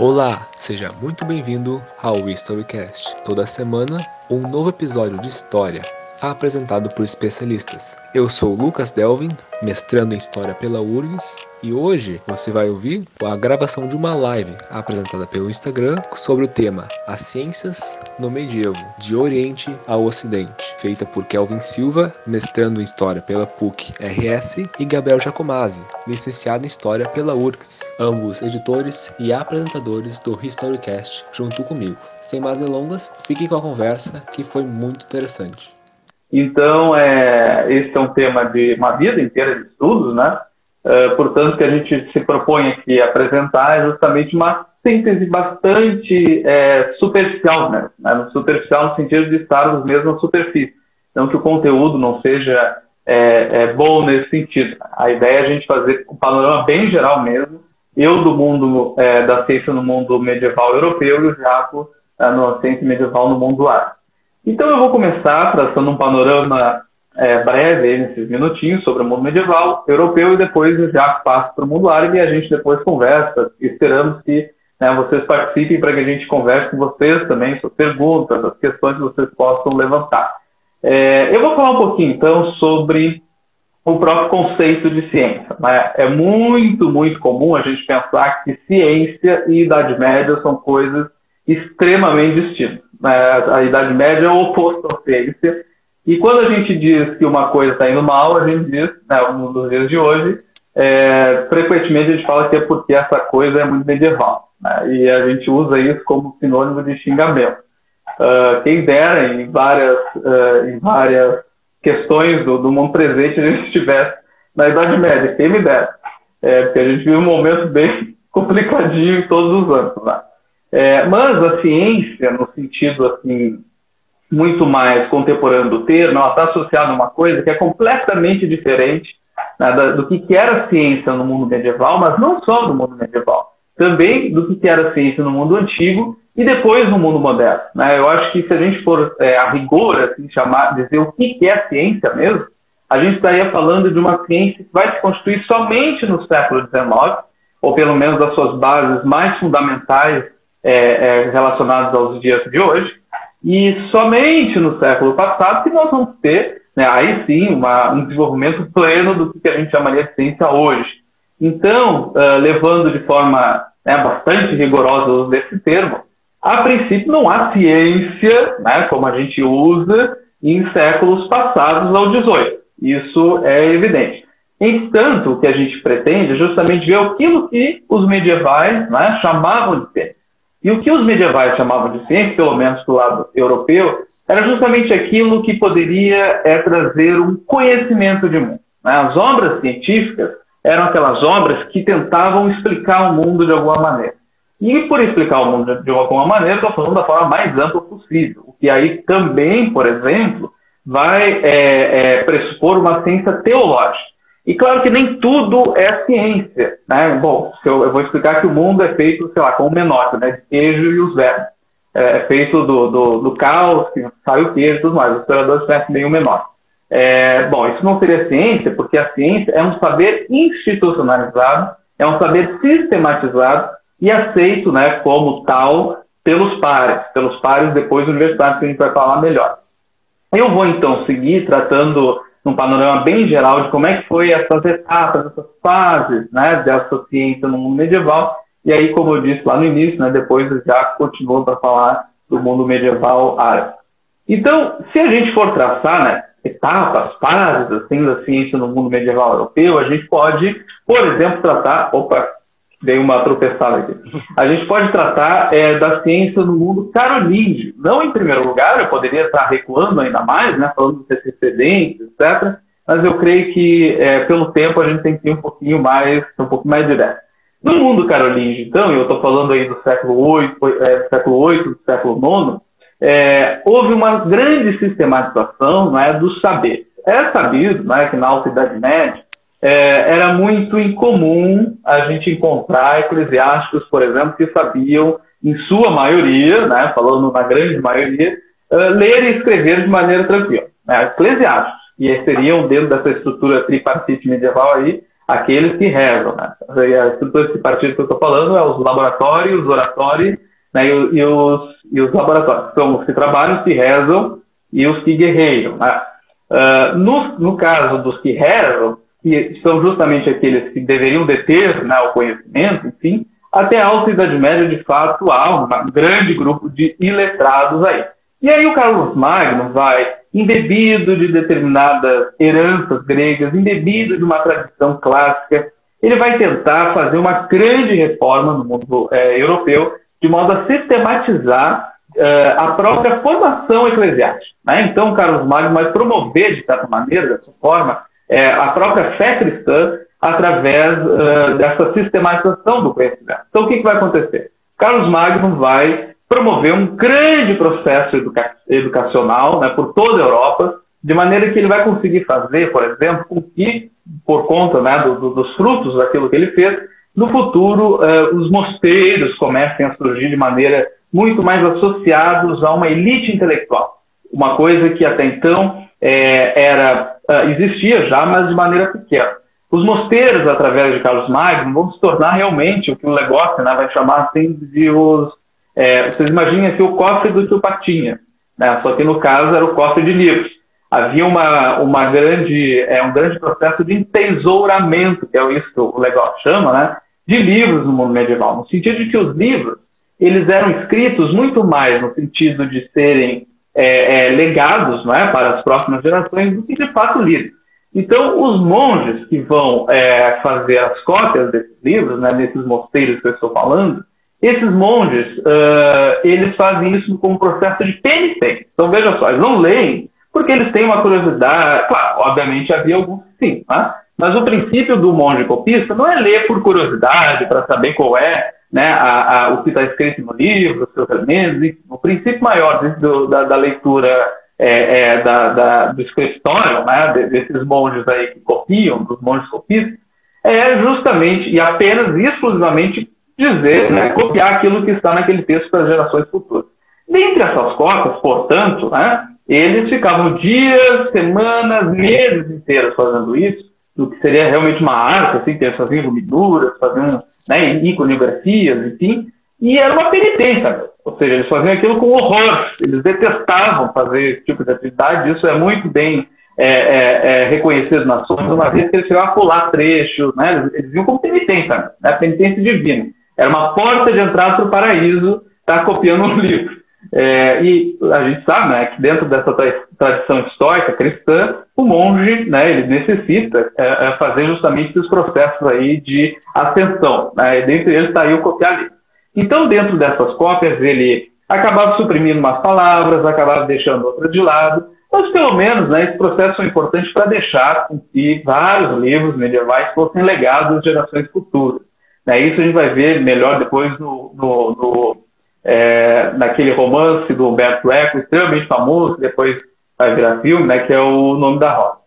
Olá, seja muito bem-vindo ao Historycast. Toda semana, um novo episódio de história apresentado por especialistas. Eu sou Lucas Delvin, mestrando em História pela URGS, e hoje você vai ouvir a gravação de uma live apresentada pelo Instagram sobre o tema As Ciências no Medievo, de Oriente ao Ocidente, feita por Kelvin Silva, mestrando em História pela PUC RS, e Gabriel Jacomazzi, licenciado em História pela URGS, ambos editores e apresentadores do Historycast, junto comigo. Sem mais delongas, fique com a conversa que foi muito interessante. Então, é, esse é um tema de uma vida inteira de estudos, né? Uh, portanto, que a gente se propõe aqui apresentar é justamente uma síntese bastante é, superficial, né? Superficial no sentido de estarmos mesmo na superfície. Não que o conteúdo não seja é, é, bom nesse sentido. A ideia é a gente fazer um panorama bem geral mesmo. Eu do mundo é, da ciência no mundo medieval europeu e o Jaco é, na ciência medieval no mundo árabe. Então eu vou começar traçando um panorama é, breve, nesses minutinhos, sobre o mundo medieval europeu e depois já passo para o mundo árabe e a gente depois conversa. Esperamos que né, vocês participem para que a gente converse com vocês também sobre perguntas, as questões que vocês possam levantar. É, eu vou falar um pouquinho então sobre o próprio conceito de ciência. Né? É muito, muito comum a gente pensar que ciência e Idade Média são coisas extremamente distintas. Né? A Idade Média é o oposto à ciência. E quando a gente diz que uma coisa está indo mal, a gente diz, né, nos dias de hoje, é, frequentemente a gente fala que é porque essa coisa é muito medieval. Né? E a gente usa isso como sinônimo de xingamento. Uh, quem dera em várias, uh, em várias questões do, do, mundo presente a gente estivesse na Idade Média, quem me dera. É, porque a gente vive um momento bem complicadinho em todos os anos. Né? É, mas a ciência, no sentido assim muito mais contemporâneo do termo, ela está associada a uma coisa que é completamente diferente né, do que, era ciência no mundo medieval, mas não só no mundo medieval, também do que, era ciência no mundo antigo e depois no mundo moderno. Né? Eu acho que se a gente for é, a rigor assim, chamar, dizer o que, é ciência mesmo, a gente estaria falando de uma ciência que vai se constituir somente no século XIX, ou pelo menos das suas bases mais fundamentais é, é, relacionados aos dias de hoje. E somente no século passado que nós vamos ter, né, aí sim, uma, um desenvolvimento pleno do que a gente chamaria de ciência hoje. Então, uh, levando de forma né, bastante rigorosa desse termo, a princípio não há ciência, né, como a gente usa, em séculos passados ao 18. Isso é evidente. Entanto, o que a gente pretende é justamente ver aquilo que os medievais né, chamavam de ciência. E o que os medievais chamavam de ciência, pelo menos do lado europeu, era justamente aquilo que poderia é, trazer um conhecimento de mundo. Né? As obras científicas eram aquelas obras que tentavam explicar o mundo de alguma maneira. E por explicar o mundo de alguma maneira, estou falando da forma mais ampla possível. O que aí também, por exemplo, vai é, é, pressupor uma ciência teológica. E claro que nem tudo é ciência. Né? Bom, eu, eu, vou explicar que o mundo é feito, sei lá, com o menor, né? de queijo e os vermes. É, é, feito do, do, do, caos, que sai o queijo e tudo mais. Os historiadores conhecem bem o menor. É, bom, isso não seria ciência, porque a ciência é um saber institucionalizado, é um saber sistematizado e aceito né, como tal pelos pares, pelos pares depois universitários que a gente vai falar melhor. Eu vou então seguir tratando num panorama bem geral de como é que foi essas etapas, essas fases né, dessa ciência no mundo medieval. E aí, como eu disse lá no início, né, depois já continuou para falar do mundo medieval árabe. Então, se a gente for traçar né, etapas, fases assim, da ciência no mundo medieval europeu, a gente pode, por exemplo, tratar. Opa, dei uma tropeçada aqui. A gente pode tratar é, da ciência no mundo carolíngio. Não em primeiro lugar, eu poderia estar recuando ainda mais, né, falando dos antecedentes, etc. Mas eu creio que, é, pelo tempo, a gente tem que ir um pouquinho mais, um pouco mais direto. No mundo carolíngio, então, eu estou falando aí do século VIII, é, século VIII, do século IX, é, houve uma grande sistematização né, do saber. É sabido né, que na Alta Idade Média, é, era muito incomum a gente encontrar eclesiásticos, por exemplo, que sabiam, em sua maioria, né, falando na grande maioria, uh, ler e escrever de maneira tranquila. Né, eclesiásticos, e seriam, dentro dessa estrutura tripartite medieval aí, aqueles que rezam. Né? A estrutura partido que eu estou falando é os laboratórios, os oratórios né, e, e, os, e os laboratórios. São os que trabalham, os que rezam e os que guerreiam. Né? Uh, no, no caso dos que rezam, que são justamente aqueles que deveriam deter né, o conhecimento, enfim, até a Alta Idade Média, de fato, há um grande grupo de iletrados aí. E aí o Carlos Magno vai, embebido de determinadas heranças gregas, embebido de uma tradição clássica, ele vai tentar fazer uma grande reforma no mundo é, europeu, de modo a sistematizar é, a própria formação eclesiástica. Né? Então, Carlos Magno vai promover, de certa maneira, dessa forma, é, a própria fé cristã através uh, dessa sistematização do conhecimento. Então, o que, que vai acontecer? Carlos Magno vai promover um grande processo educa educacional né, por toda a Europa, de maneira que ele vai conseguir fazer, por exemplo, com que, por conta né, do, do, dos frutos daquilo que ele fez, no futuro uh, os mosteiros comecem a surgir de maneira muito mais associados a uma elite intelectual. Uma coisa que até então é, era, uh, existia já, mas de maneira pequena. Os mosteiros, através de Carlos Magno, vão se tornar realmente o que o negócio né, vai chamar assim de os. É, vocês imaginem aqui o cofre do tio Patinha, né? só que no caso era o cofre de livros. Havia uma, uma grande, é, um grande processo de entesouramento, que é isso que o legal chama, né? de livros no mundo medieval, no sentido de que os livros eles eram escritos muito mais no sentido de serem é, é, legados não é, para as próximas gerações do que de fato lidos. Então, os monges que vão é, fazer as cópias desses livros, né, nesses mosteiros que eu estou falando, esses monges, uh, eles fazem isso como processo de penitência. Então, veja só, eles não leem porque eles têm uma curiosidade. Claro, obviamente havia alguns sim, né? mas o princípio do monge copista não é ler por curiosidade, para saber qual é né, a, a, o que está escrito no livro, os seus elementos. O princípio maior do, da, da leitura é, é, da, da, do escritório, né, desses monges aí que copiam, dos monges copistas, é justamente e apenas e exclusivamente dizer, né, copiar aquilo que está naquele texto para as gerações futuras. Dentre essas cópias, portanto, né, eles ficavam dias, semanas, meses inteiros fazendo isso, do que seria realmente uma arte, assim, eles faziam iluminuras, faziam né, iconografias, enfim, e era uma penitência, ou seja, eles faziam aquilo com horror, eles detestavam fazer esse tipo de atividade, isso é muito bem é, é, é, reconhecido nas ações, uma vez que eles chegavam a pular trechos, né, eles, eles viam como penitência, né, penitência divina. Era uma porta de entrada para o paraíso, estar tá copiando um livro. É, e a gente sabe né, que dentro dessa tradição histórica cristã, o monge né, ele necessita é, é fazer justamente esses processos aí de ascensão. Né, dentre eles está aí o copiar livro. Então, dentro dessas cópias, ele acabava suprimindo umas palavras, acabava deixando outras de lado, mas pelo menos né, esse processo foi importante para deixar com que vários livros medievais fossem legados às gerações futuras. Né, isso a gente vai ver melhor depois no, no, no é, naquele romance do Humberto Eco, extremamente famoso, depois vai virar filme, né, que é o Nome da Rosa.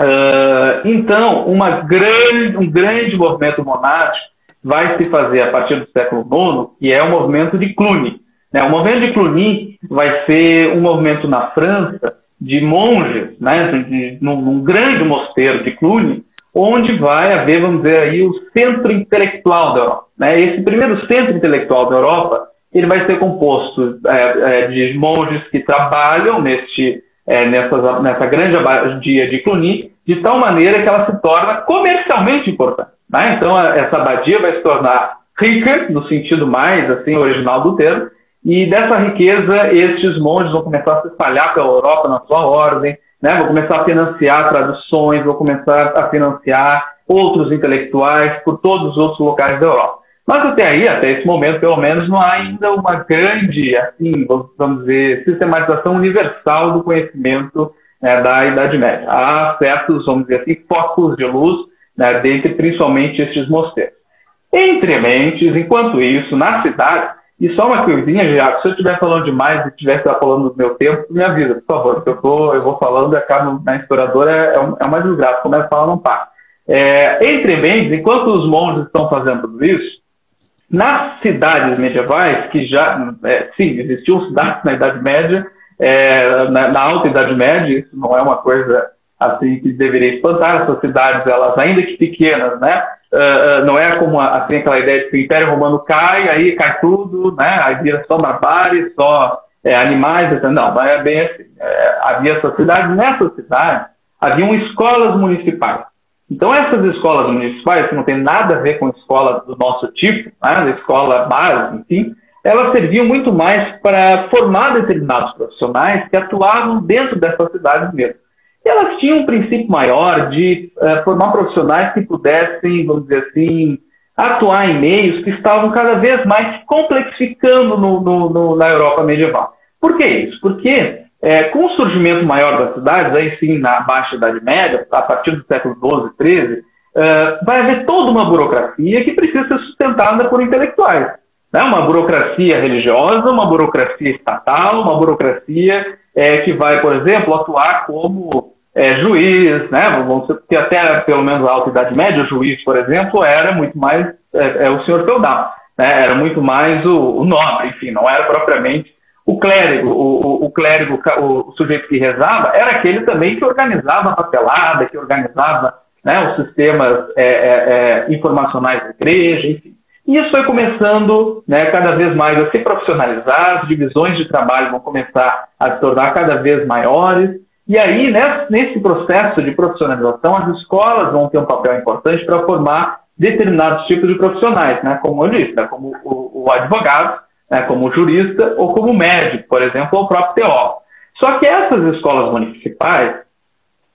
Uh, então, uma grande, um grande movimento monástico vai se fazer a partir do século IX, que é o movimento de Cluny. Né? O movimento de Cluny vai ser um movimento na França de monges, né? de, num, num grande mosteiro de Cluny, onde vai haver, vamos dizer aí, o centro intelectual da Europa. Né? Esse primeiro centro intelectual da Europa, ele vai ser composto é, é, de monges que trabalham neste, é, nessa, nessa grande abadia de Cluny, de tal maneira que ela se torna comercialmente importante. Né? Então, essa abadia vai se tornar rica, no sentido mais assim original do termo, e dessa riqueza, estes monges vão começar a se espalhar pela Europa na sua ordem, né? vão começar a financiar traduções, vão começar a financiar outros intelectuais por todos os outros locais da Europa. Mas até aí, até esse momento, pelo menos, não há ainda uma grande, assim, vamos dizer, sistematização universal do conhecimento né, da Idade Média. Há certos, vamos dizer assim, focos de luz né, dentre principalmente estes mosteiros. Entre mentes, enquanto isso, na cidade, e só uma coisinha, já, se eu estiver falando demais e estiver falando do meu tempo, me avisa, por favor, eu, tô, eu vou falando e acabo na historiadora, é, é, é uma desgraça, começa a falar, não para. É, entre mentes, enquanto os monges estão fazendo tudo isso, nas cidades medievais, que já, é, sim, existiam cidades na Idade Média, é, na, na, Alta Idade Média, isso não é uma coisa assim que deveria espantar essas cidades, elas ainda que pequenas, né? Uh, não é como assim aquela ideia de que o Império Romano cai, aí cai tudo, né? Aí vira só barbárie, só é, animais, etc. Não, não é bem assim. É, havia essas cidades, nessas cidades haviam escolas municipais. Então essas escolas municipais, que não tem nada a ver com escola do nosso tipo, né? escola base, enfim, elas serviam muito mais para formar determinados profissionais que atuavam dentro dessas cidades mesmo. E elas tinham um princípio maior de uh, formar profissionais que pudessem, vamos dizer assim, atuar em meios que estavam cada vez mais complexificando no, no, no, na Europa medieval. Por que isso? Porque é, com o surgimento maior das cidades, aí sim na Baixa Idade Média, a partir do século XII, XIII, uh, vai haver toda uma burocracia que precisa ser sustentada por intelectuais. Né? Uma burocracia religiosa, uma burocracia estatal, uma burocracia é, que vai, por exemplo, atuar como é, juiz, né? Vamos até pelo menos a alta idade média, o juiz, por exemplo, era muito mais é, é, o senhor feudal, né? Era muito mais o, o, nobre, enfim, não era propriamente o clérigo, o, o, clérigo, o, o, sujeito que rezava, era aquele também que organizava a papelada, que organizava né, os sistemas é, é, é, informacionais da igreja, enfim. E isso foi começando né, cada vez mais a se profissionalizar, as divisões de trabalho vão começar a se tornar cada vez maiores. E aí, nesse processo de profissionalização, as escolas vão ter um papel importante para formar determinados tipos de profissionais, né, como eu disse, né, como o, o advogado, né, como jurista ou como médico, por exemplo, ou o próprio teólogo. Só que essas escolas municipais,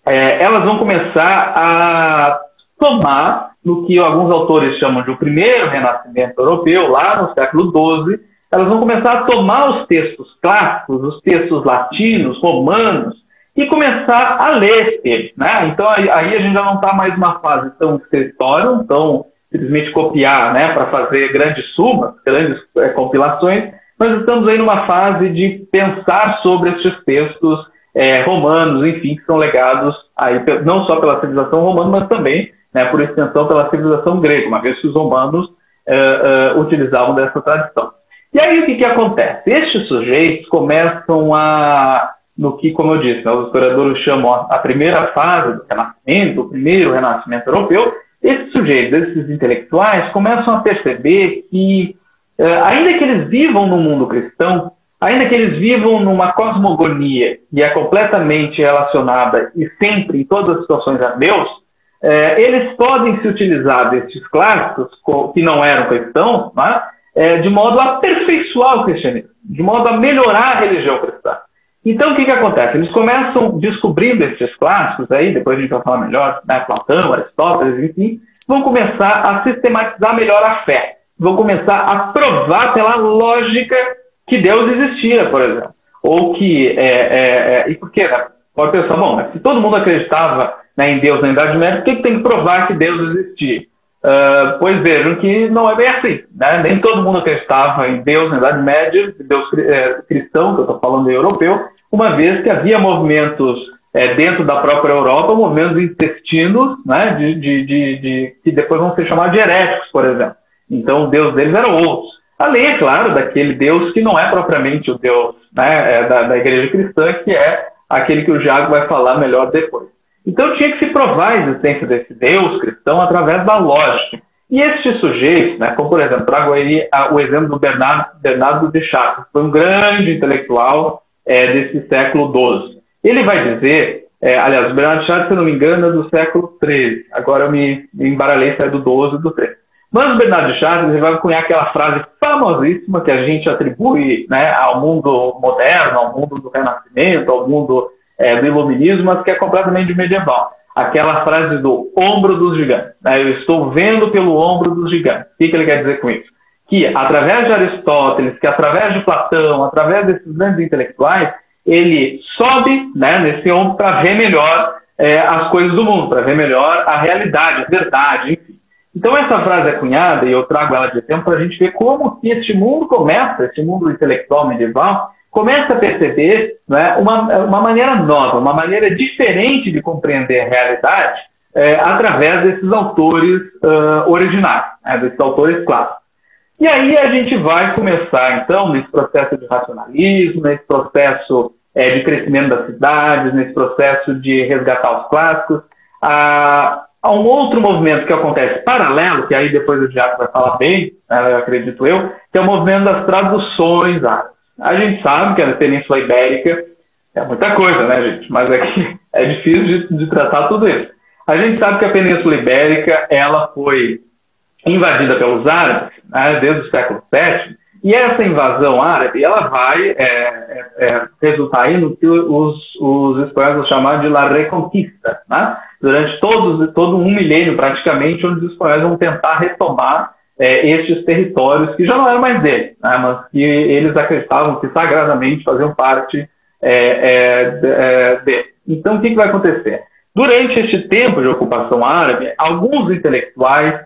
é, elas vão começar a tomar no que alguns autores chamam de o primeiro renascimento europeu, lá no século XII, elas vão começar a tomar os textos clássicos, os textos latinos, romanos, e começar a ler eles. Né? Então aí, aí a gente já não está mais numa fase tão escritório, tão simplesmente copiar né, para fazer grandes sumas, grandes é, compilações, nós estamos aí numa fase de pensar sobre esses textos é, romanos, enfim, que são legados aí, não só pela civilização romana, mas também né, por extensão pela civilização grega, uma vez que os romanos uh, uh, utilizavam dessa tradição. E aí o que, que acontece? Estes sujeitos começam a, no que, como eu disse, né, os historiadores chamam a primeira fase do Renascimento, o primeiro Renascimento europeu, esses sujeitos, esses intelectuais, começam a perceber que, uh, ainda que eles vivam no mundo cristão, ainda que eles vivam numa cosmogonia que é completamente relacionada e sempre, em todas as situações, a Deus, é, eles podem se utilizar desses clássicos, que não eram cristãos, né, é, de modo a aperfeiçoar o cristianismo, de modo a melhorar a religião cristã. Então, o que, que acontece? Eles começam descobrindo esses clássicos, aí, depois a gente vai falar melhor, né, Platão, Aristóteles, enfim, vão começar a sistematizar melhor a fé, vão começar a provar pela lógica que Deus existia, por exemplo. Ou que, é, é, é e por quê? Né? Pode pensar, bom, se todo mundo acreditava né, em Deus na Idade Média, por que, que tem que provar que Deus existia? Uh, pois vejam que não é bem assim. Né? Nem todo mundo acreditava em Deus na Idade Média, Deus é, cristão, que eu estou falando europeu, uma vez que havia movimentos é, dentro da própria Europa, movimentos intestinos, né, de, de, de, de, que depois vão ser chamados de heréticos, por exemplo. Então, o Deus deles era outros. Além, é claro, daquele Deus que não é propriamente o Deus né, é da, da igreja cristã, que é aquele que o Jago vai falar melhor depois. Então tinha que se provar a existência desse Deus cristão através da lógica. E estes sujeitos, né, como por exemplo, trago aí o exemplo do Bernardo, Bernardo de Chartres, foi um grande intelectual é, desse século XII. Ele vai dizer, é, aliás, o Bernardo de Chartres, se não me engano, é do século XIII. Agora eu me, me embaralhei se é do XII ou do XIII. Mas o Bernardo Chartres ele vai cunhar aquela frase famosíssima que a gente atribui né, ao mundo moderno, ao mundo do Renascimento, ao mundo é, do iluminismo, mas que é completamente medieval. Aquela frase do ombro dos gigantes. Né? Eu estou vendo pelo ombro dos gigantes. O que, que ele quer dizer com isso? Que através de Aristóteles, que através de Platão, através desses grandes intelectuais, ele sobe né, nesse ombro para ver melhor é, as coisas do mundo, para ver melhor a realidade, a verdade, enfim. Então essa frase é cunhada, e eu trago ela de tempo para a gente ver como que este mundo começa, este mundo intelectual medieval, começa a perceber né, uma, uma maneira nova, uma maneira diferente de compreender a realidade é, através desses autores uh, originais, né, desses autores clássicos. E aí a gente vai começar, então, nesse processo de racionalismo, nesse processo é, de crescimento das cidades, nesse processo de resgatar os clássicos. Há, há um outro movimento que acontece paralelo, que aí depois o Diaco vai falar bem, né, acredito eu, que é o movimento das traduções árabes. A gente sabe que a Península Ibérica é muita coisa, né, gente? Mas aqui é difícil de, de tratar tudo isso. A gente sabe que a Península Ibérica ela foi invadida pelos árabes né, desde o século VII e essa invasão árabe, ela vai é, é, é, resultar aí no que os, os espanhóis chamar de la reconquista, né? durante todos, todo um milênio praticamente, onde os espanhóis vão tentar retomar é, estes territórios que já não eram mais deles, né? mas que eles acreditavam que sagradamente faziam parte é, é, dele. Então, o que, que vai acontecer? Durante este tempo de ocupação árabe, alguns intelectuais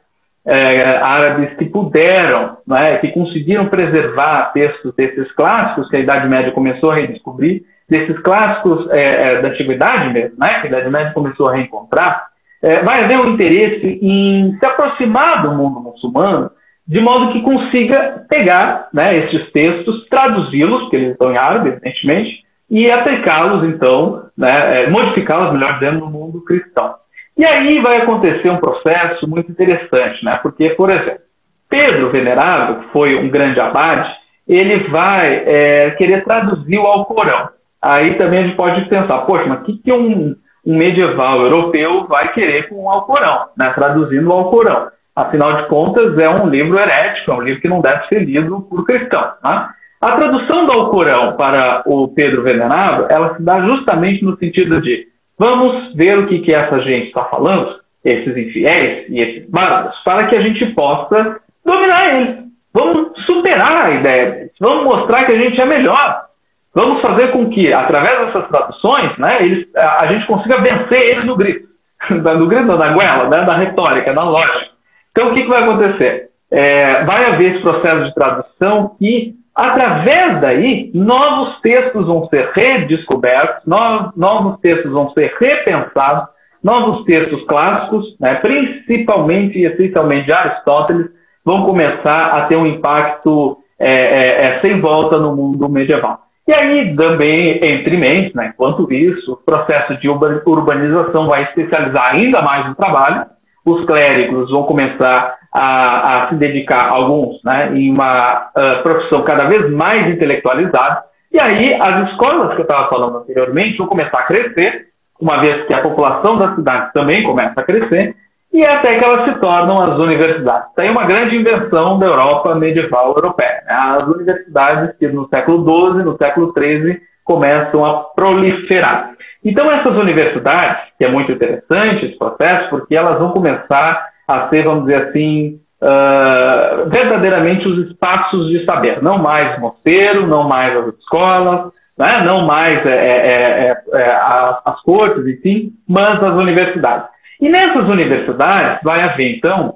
é, árabes que puderam, né, que conseguiram preservar textos desses clássicos que a Idade Média começou a redescobrir, desses clássicos é, é, da antiguidade mesmo, né, que a Idade Média começou a reencontrar, é, vai haver um interesse em se aproximar do mundo muçulmano de modo que consiga pegar né, esses textos, traduzi-los, porque eles estão em árabe, evidentemente, e aplicá-los, então, né, é, modificá-los, melhor dizendo, no mundo cristão. E aí vai acontecer um processo muito interessante, né? Porque, por exemplo, Pedro Venerável, que foi um grande abade, ele vai é, querer traduzir o Alcorão. Aí também a gente pode pensar, poxa, mas o que, que um, um medieval europeu vai querer com o Alcorão, né? traduzindo o Alcorão? Afinal de contas, é um livro herético, é um livro que não deve ser lido por cristão. Né? A tradução do Alcorão para o Pedro Venerável, ela se dá justamente no sentido de Vamos ver o que, que essa gente está falando, esses infiéis e esses bárbaros, para que a gente possa dominar eles. Vamos superar a ideia deles. Vamos mostrar que a gente é melhor. Vamos fazer com que, através dessas traduções, né, eles, a, a gente consiga vencer eles no grito. no grito, da goela, né, da retórica, da lógica. Então, o que, que vai acontecer? É, vai haver esse processo de tradução e Através daí, novos textos vão ser redescobertos, novos textos vão ser repensados, novos textos clássicos, né, principalmente e essencialmente de Aristóteles, vão começar a ter um impacto é, é, é, sem volta no mundo medieval. E aí, também, entre mentes, né, enquanto isso, o processo de urbanização vai especializar ainda mais o trabalho, os clérigos vão começar a, a se dedicar, alguns, né, em uma uh, profissão cada vez mais intelectualizada. E aí as escolas que eu estava falando anteriormente vão começar a crescer, uma vez que a população das cidades também começa a crescer, e é até que elas se tornam as universidades. Tem uma grande invenção da Europa medieval europeia. Né? As universidades que no século XII, no século XIII, começam a proliferar. Então essas universidades, que é muito interessante esse processo, porque elas vão começar a ser, vamos dizer assim, uh, verdadeiramente os espaços de saber. Não mais mosteiro, não mais as escolas, né? não mais é, é, é, é as, as cortes, enfim, mas as universidades. E nessas universidades vai haver, então,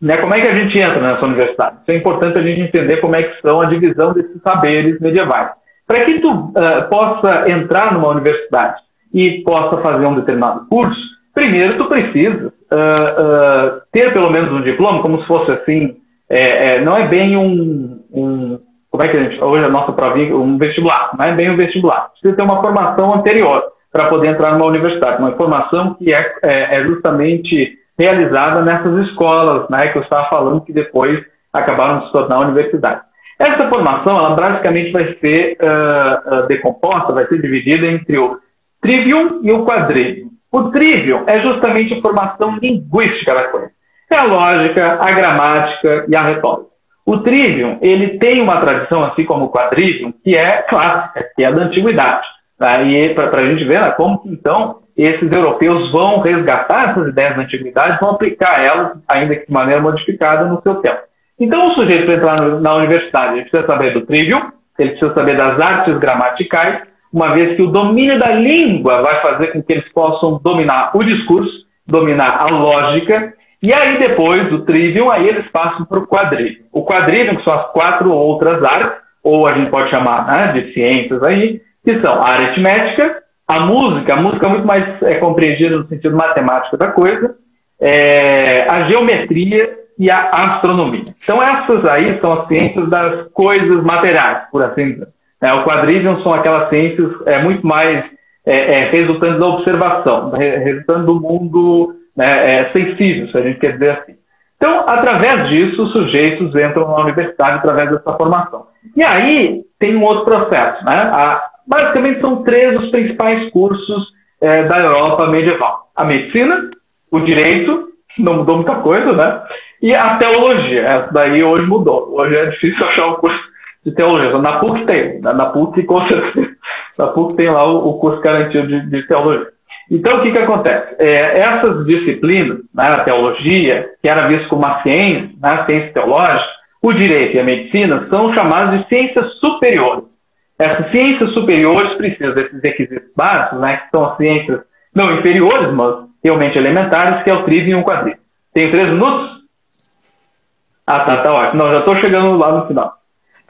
né, como é que a gente entra nessa universidade? Isso é importante a gente entender como é que são a divisão desses saberes medievais. Para que tu uh, possa entrar numa universidade e possa fazer um determinado curso, primeiro tu precisa uh, ter pelo menos um diploma, como se fosse assim, é, é, não é bem um, um, como é que a gente, hoje a nossa provinha, um vestibular, não é bem um vestibular. Precisa ter uma formação anterior para poder entrar numa universidade, uma formação que é, é, é, justamente realizada nessas escolas, né, que eu estava falando que depois acabaram de se tornar universidade. Essa formação, ela basicamente vai ser uh, decomposta, vai ser dividida entre o trivium e o quadrivium. O trivium é justamente a formação linguística da coisa. É a lógica, a gramática e a retórica. O trivium, ele tem uma tradição, assim como o quadrivium, que é clássica, que é da antiguidade. E para a gente ver né, como que, então, esses europeus vão resgatar essas ideias da antiguidade, vão aplicar elas, ainda que de maneira modificada, no seu tempo. Então, o sujeito para entrar na universidade, ele precisa saber do trivium, ele precisa saber das artes gramaticais, uma vez que o domínio da língua vai fazer com que eles possam dominar o discurso, dominar a lógica, e aí depois do trivium, aí eles passam para o quadrivium. O quadrivium, que são as quatro outras áreas, ou a gente pode chamar né, de ciências aí, que são a aritmética, a música, a música é muito mais é, compreendida no sentido matemático da coisa, é, a geometria e a astronomia. Então essas aí são as ciências das coisas materiais, por assim dizer Né? O quadrivium são aquelas ciências é, muito mais é, é, resultantes da observação, resultando do mundo né, é, sensível, se a gente quer dizer assim. Então, através disso, os sujeitos entram na universidade através dessa formação. E aí tem um outro processo. Né? A, basicamente são três os principais cursos é, da Europa medieval: a medicina, o direito, não mudou muita coisa, né? E a teologia. Essa daí hoje mudou. Hoje é difícil achar um curso de teologia. Na PUC tem. Na PUC, com certeza. Na PUC tem lá o, o curso garantido de, de teologia. Então, o que, que acontece? É, essas disciplinas, né, a teologia, que era vista como uma ciência, né, a ciência teológica, o direito e a medicina são chamadas de ciências superiores. Essas ciências superiores precisam desses requisitos básicos, né, que são as ciências não inferiores, mas realmente elementares, que é o trivium e o quadrivium. Tem três minutos? Ah, tá, tá ótimo. Não, já estou chegando lá no final.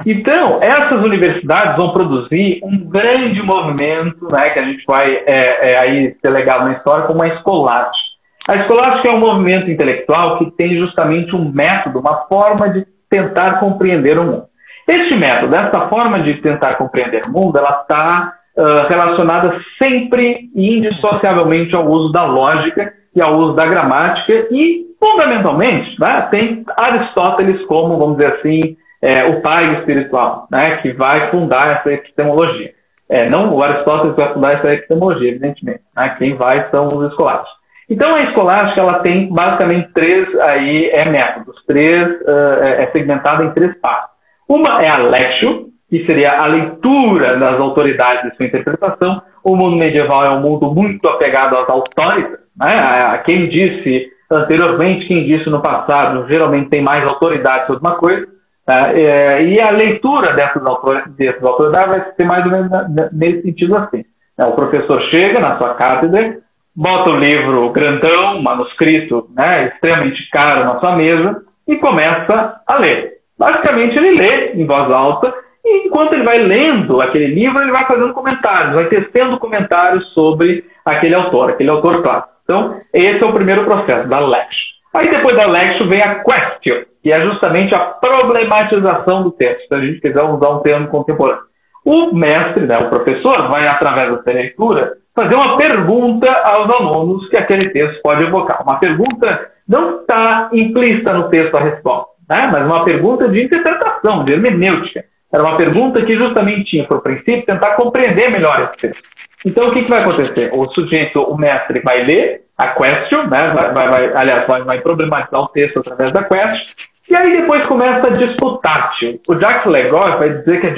Então, essas universidades vão produzir um grande movimento, né, que a gente vai é, é, aí ser legado na história, como a escolástica. A escolástica é um movimento intelectual que tem justamente um método, uma forma de tentar compreender o mundo. Este método, essa forma de tentar compreender o mundo, ela está uh, relacionada sempre e indissociavelmente ao uso da lógica e ao uso da gramática e, fundamentalmente, né, tem Aristóteles como, vamos dizer assim, é, o pai espiritual, né, que vai fundar essa epistemologia. É, não o Aristóteles vai fundar essa epistemologia, evidentemente. Né, quem vai são os escolásticos. Então a escolástica ela tem basicamente três aí é métodos, três uh, é segmentada em três partes. Uma é a lectio, que seria a leitura das autoridades de sua interpretação. O mundo medieval é um mundo muito apegado às autoridades. Né? A quem disse anteriormente, quem disse no passado, geralmente tem mais autoridade sobre uma coisa. Tá? É, e a leitura dessas, autor, dessas autoridades vai ser mais ou menos nesse sentido assim. Né? O professor chega na sua cátedra, bota o livro grandão, manuscrito né, extremamente caro na sua mesa e começa a ler. Basicamente, ele lê em voz alta e enquanto ele vai lendo aquele livro, ele vai fazendo comentários, vai tecendo comentários sobre aquele autor, aquele autor clássico. Então, esse é o primeiro processo da lecture. Aí depois da lecture vem a question, que é justamente a problematização do texto, se a gente quiser usar um termo contemporâneo. O mestre, né, o professor, vai, através dessa leitura, fazer uma pergunta aos alunos que aquele texto pode evocar. Uma pergunta não está implícita no texto a resposta, né, mas uma pergunta de interpretação, de hermenêutica. Era uma pergunta que justamente tinha por princípio tentar compreender melhor esse texto. Então, o que, que vai acontecer? O sujeito, o mestre, vai ler a question, né? vai, vai, vai aliás, vai, vai, problematizar o texto através da question, e aí depois começa a disputátil. O Jacques Legor vai dizer que a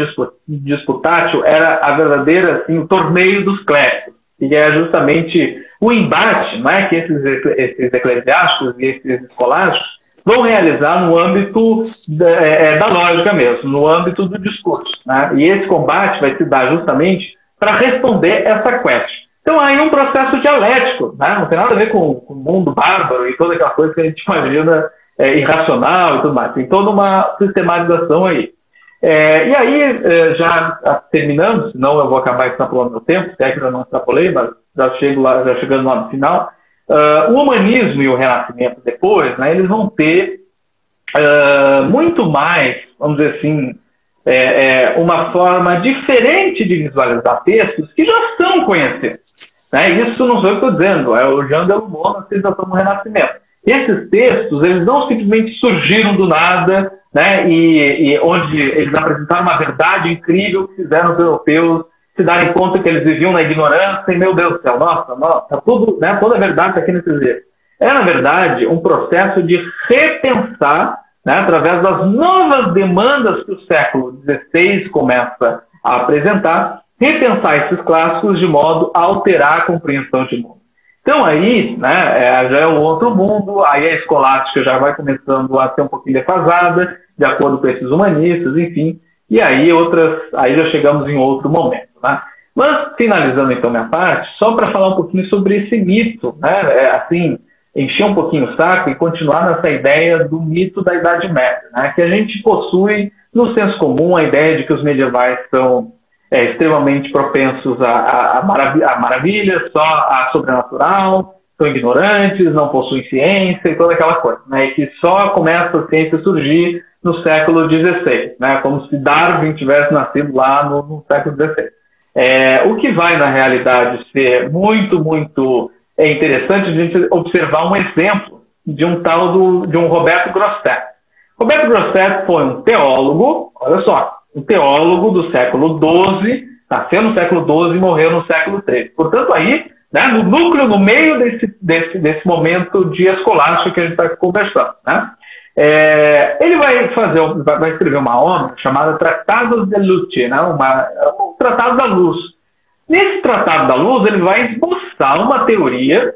disputátil era a verdadeira, assim, o torneio dos clérigos, que é justamente o embate né, que esses, esses eclesiásticos e esses escolásticos vão realizar no âmbito da, é, é, da lógica mesmo, no âmbito do discurso. Né? E esse combate vai se dar justamente para responder essa quest. Então, aí um processo dialético, né? não tem nada a ver com, com, o mundo bárbaro e toda aquela coisa que a gente imagina é, irracional e tudo mais. Tem toda uma sistematização aí. É, e aí, é, já terminando, senão eu vou acabar extrapolando meu tempo, se é que eu não extrapolei, mas já, chego lá, já chegando lá no final. Uh, o humanismo e o renascimento depois, né, eles vão ter uh, muito mais, vamos dizer assim, é, é, uma forma diferente de visualizar textos que já são conhecidos. Né? Isso não sou eu que estou dizendo, é o Jean Delmont na civilização do Renascimento. Esses textos, eles não simplesmente surgiram do nada, né? e, e onde eles apresentaram uma verdade incrível que fizeram os europeus se darem conta que eles viviam na ignorância e, meu Deus do céu, nossa, nossa, tudo, né, toda a verdade está aqui nesse livro. É, na verdade, um processo de repensar, né, através das novas demandas que o século XVI começa a apresentar, repensar esses clássicos de modo a alterar a compreensão de mundo. Então aí, né, é, já é um outro mundo, aí a escolástica já vai começando a ser um pouquinho defasada, de acordo com esses humanistas, enfim, e aí outras, aí já chegamos em outro momento. Tá? Mas, finalizando então minha parte, só para falar um pouquinho sobre esse mito, né? É, assim, encher um pouquinho o saco e continuar nessa ideia do mito da Idade Média, né? que a gente possui no senso comum a ideia de que os medievais são é, extremamente propensos a, a, a, marav a maravilhas, só a sobrenatural, são ignorantes, não possuem ciência e toda aquela coisa, né? E que só começa a ciência a surgir no século XVI, né? Como se Darwin tivesse nascido lá no, no século XVI. É, o que vai, na realidade, ser muito, muito é interessante a gente observar um exemplo de um tal do, de um Roberto Grosset. Roberto Grosset foi um teólogo, olha só, um teólogo do século XII, nasceu no século XII e morreu no século XIII. Portanto, aí né, no núcleo, no meio desse, desse, desse momento de escolástico que a gente está conversando. Né? É, ele vai fazer, vai escrever uma obra chamada Tratados de Lute, né? uma, um tratado da luz. Nesse tratado da luz, ele vai esboçar uma teoria